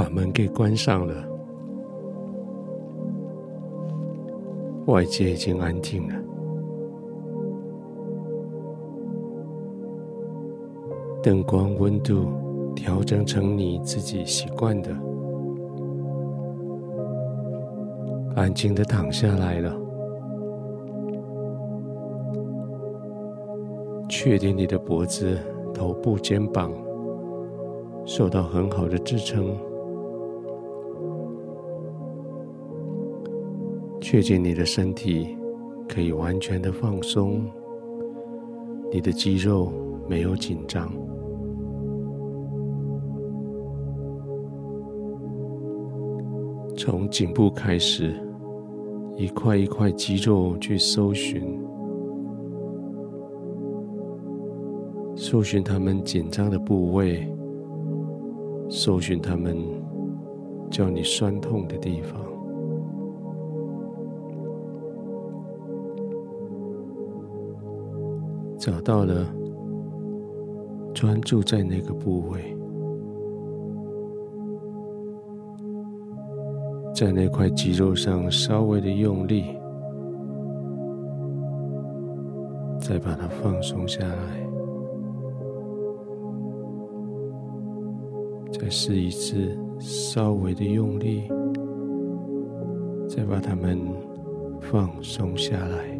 把门给关上了，外界已经安静了。灯光温度调整成你自己习惯的，安静的躺下来了。确定你的脖子、头部、肩膀受到很好的支撑。确定你的身体可以完全的放松，你的肌肉没有紧张。从颈部开始，一块一块肌肉去搜寻，搜寻他们紧张的部位，搜寻他们叫你酸痛的地方，找到了，专注在那个部位。在那块肌肉上稍微的用力，再把它放松下来，再试一次，稍微的用力，再把它们放松下来。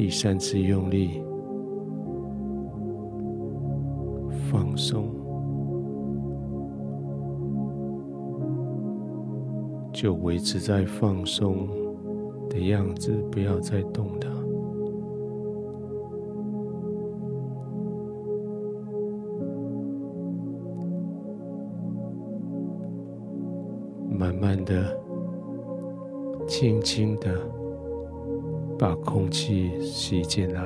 第三次用力。放松，就维持在放松的样子，不要再动它。慢慢的、轻轻的把空气吸进来。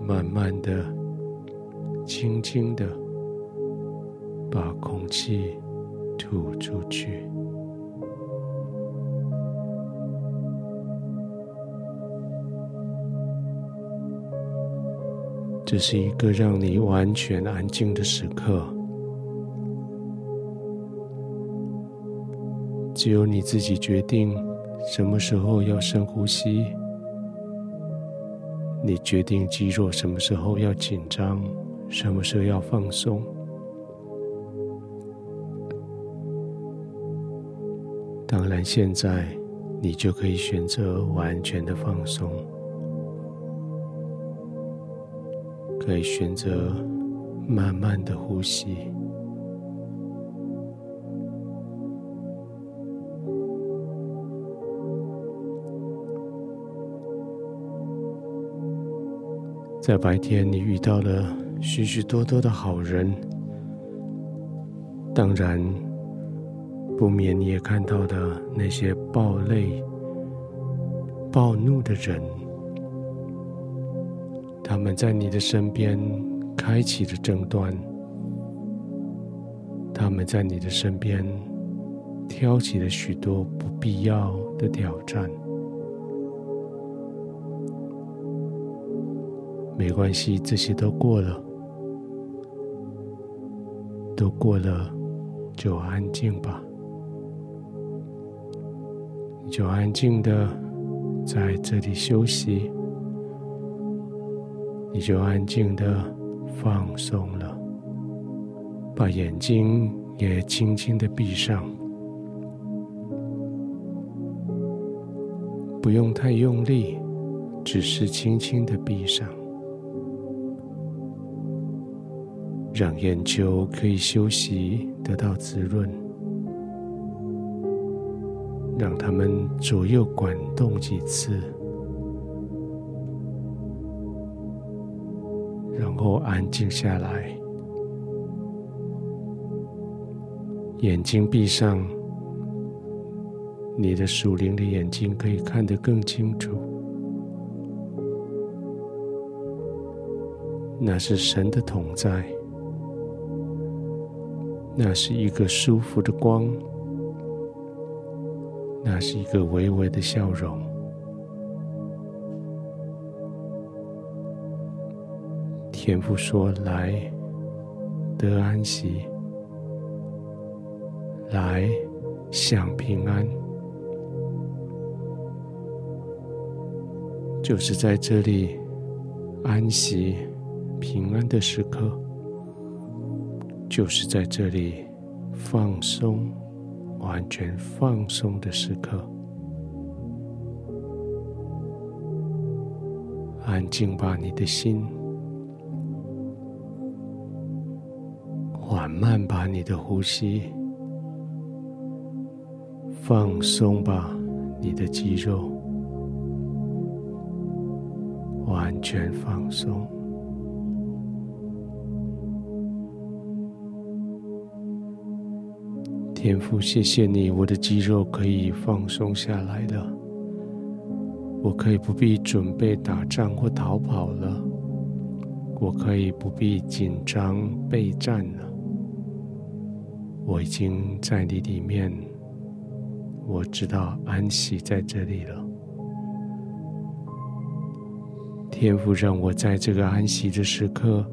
慢慢的、轻轻的把空气吐出去。这是一个让你完全安静的时刻，只有你自己决定什么时候要深呼吸。你决定肌肉什么时候要紧张，什么时候要放松。当然，现在你就可以选择完全的放松，可以选择慢慢的呼吸。在白天，你遇到了许许多多的好人，当然，不免你也看到的那些暴戾、暴怒的人，他们在你的身边开启了争端，他们在你的身边挑起了许多不必要的挑战。没关系，这些都过了，都过了，就安静吧。你就安静的在这里休息，你就安静的放松了，把眼睛也轻轻的闭上，不用太用力，只是轻轻的闭上。让眼球可以休息，得到滋润，让它们左右滚动几次，然后安静下来，眼睛闭上，你的属灵的眼睛可以看得更清楚，那是神的同在。那是一个舒服的光那是一个微微的笑容。天父说来得安息来享平安。就是在这里安息平安的时刻。就是在这里放松、完全放松的时刻，安静吧，你的心，缓慢把，你的呼吸，放松吧，你的肌肉。完全放松，天父，谢谢你，我的肌肉可以放松下来了，我可以不必准备打仗或逃跑了，我可以不必紧张备战了，我已经在你里面，我知道安息在这里了。天父，让我在这个安息的时刻，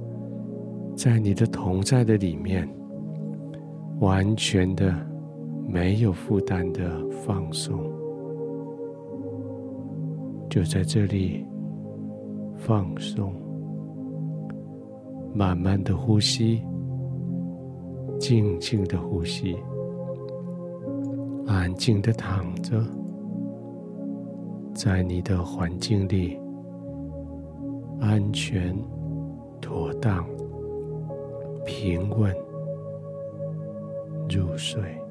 在你的同在的里面，完全的没有负担的放松，就在这里放松，慢慢的呼吸，静静的呼吸，安静的躺着，在你的环境里。安全、妥当、平稳、入睡。